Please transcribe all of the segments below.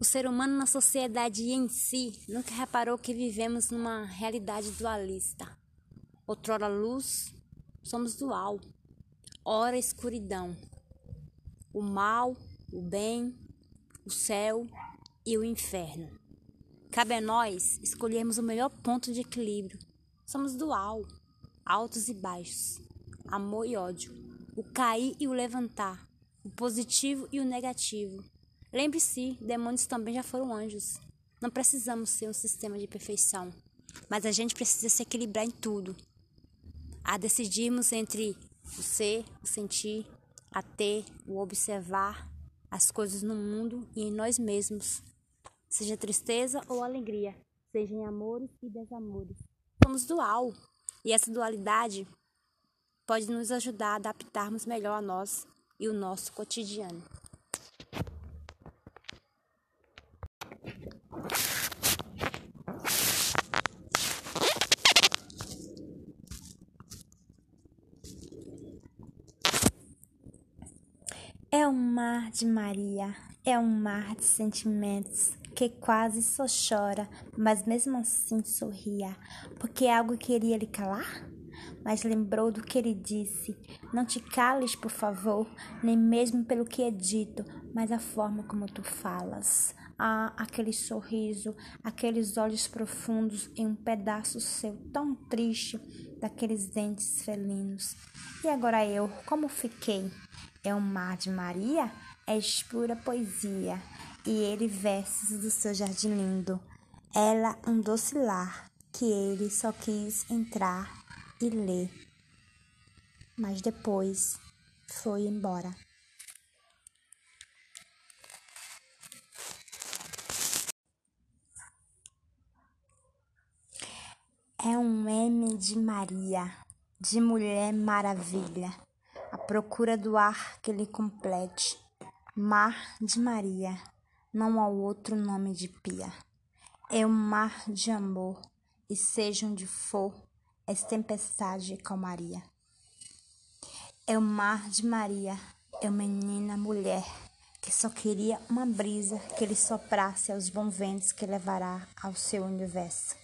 O ser humano na sociedade em si nunca reparou que vivemos numa realidade dualista. Outrora luz, somos dual. Ora escuridão. O mal, o bem, o céu e o inferno. Cabe a nós escolhermos o melhor ponto de equilíbrio. Somos dual, altos e baixos, amor e ódio, o cair e o levantar, o positivo e o negativo Lembre-se, demônios também já foram anjos. Não precisamos ser um sistema de perfeição, mas a gente precisa se equilibrar em tudo. A decidirmos entre o ser, o sentir, a ter, o observar as coisas no mundo e em nós mesmos, seja tristeza ou alegria, seja em amores e desamores. Somos dual e essa dualidade pode nos ajudar a adaptarmos melhor a nós e o nosso cotidiano. É um mar de Maria, é um mar de sentimentos que quase só chora, mas mesmo assim sorria, porque algo queria lhe calar? Mas lembrou do que ele disse: Não te cales, por favor, nem mesmo pelo que é dito, mas a forma como tu falas. Ah, aquele sorriso, aqueles olhos profundos em um pedaço seu tão triste, daqueles dentes felinos. E agora eu, como fiquei? É um mar de Maria, é pura poesia, e ele versos do seu jardim lindo. Ela um doce lar, que ele só quis entrar e ler. Mas depois foi embora. É um M de Maria, de Mulher Maravilha à procura do ar que lhe complete. Mar de Maria, não há outro nome de pia. É um mar de amor, e seja onde for, é tempestade e calmaria. É o mar de Maria, é uma menina mulher, que só queria uma brisa que lhe soprasse aos bons ventos que levará ao seu universo.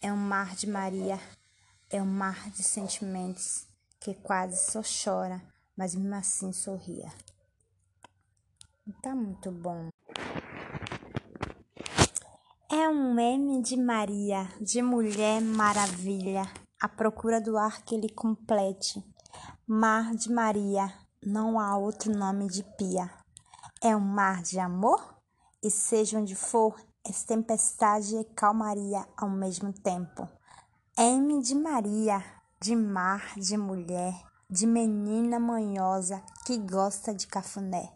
É um mar de Maria, é um mar de sentimentos, que quase só chora, mas mesmo assim sorria. Tá muito bom. É um M de Maria, de Mulher Maravilha, à procura do ar que ele complete. Mar de Maria, não há outro nome de pia. É um mar de amor, e seja onde for, tempestade e calmaria ao mesmo tempo. M de Maria, de mar, de mulher, de menina manhosa que gosta de cafuné.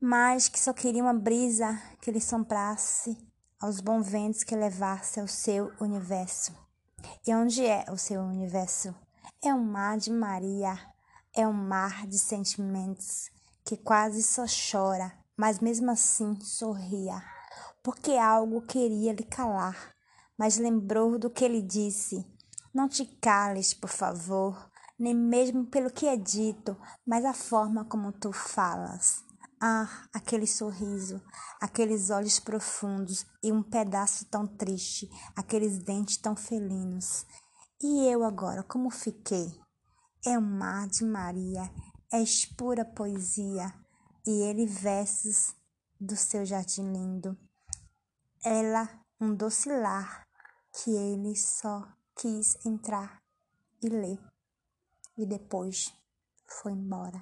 Mas que só queria uma brisa que lhe soprasse aos bons ventos que levasse ao seu universo. E onde é o seu universo? É um mar de Maria, é um mar de sentimentos que quase só chora, mas mesmo assim sorria, porque algo queria lhe calar, mas lembrou do que ele disse não te cales, por favor, nem mesmo pelo que é dito, mas a forma como tu falas. Ah, aquele sorriso, aqueles olhos profundos e um pedaço tão triste, aqueles dentes tão felinos. E eu agora, como fiquei? É o mar de Maria, és pura poesia, e ele versos do seu jardim lindo. Ela, um doce lar, que ele só quis entrar e ler, e depois foi embora.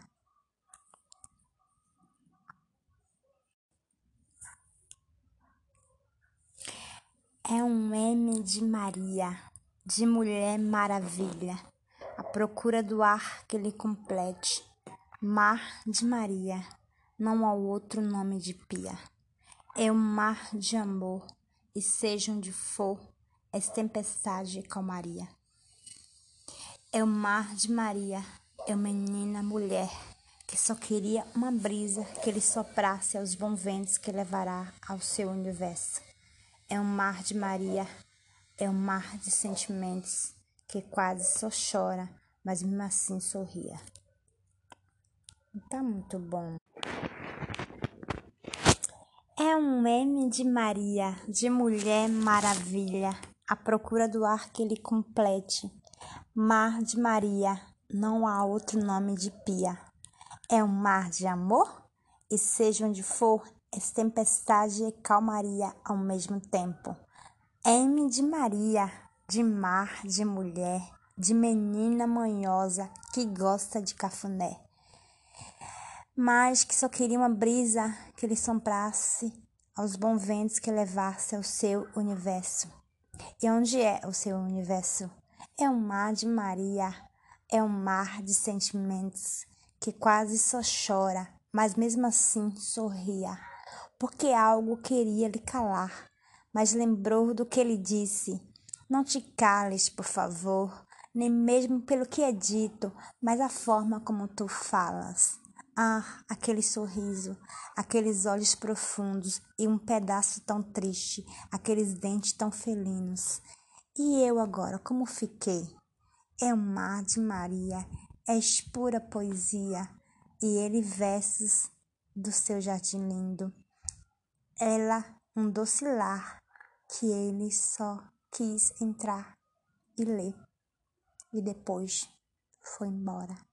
É um M de Maria, de Mulher Maravilha, à procura do ar que lhe complete. Mar de Maria, não há outro nome de pia. É um mar de amor, e seja onde for, essa tempestade calmaria. É o mar de Maria, é uma menina mulher que só queria uma brisa que lhe soprasse aos bons ventos que levará ao seu universo. É um mar de Maria, é um mar de sentimentos que quase só chora, mas mesmo assim sorria. Tá muito bom. É um M de Maria, de mulher maravilha, à procura do ar que ele complete. Mar de Maria, não há outro nome de pia. É um mar de amor? E seja onde for, é tempestade e calmaria ao mesmo tempo. M de Maria, de mar, de mulher, de menina manhosa que gosta de cafuné mas que só queria uma brisa que lhe soprasse aos bons ventos que levasse ao seu universo. E onde é o seu universo? É um mar de Maria, é um mar de sentimentos que quase só chora, mas mesmo assim sorria, porque algo queria lhe calar, mas lembrou do que ele disse. Não te cales, por favor, nem mesmo pelo que é dito, mas a forma como tu falas. Ah, aquele sorriso, aqueles olhos profundos e um pedaço tão triste, aqueles dentes tão felinos. E eu agora, como fiquei? É um mar de Maria, é pura poesia, e ele versos do seu jardim lindo. Ela, um doce lar, que ele só quis entrar e ler, e depois foi embora.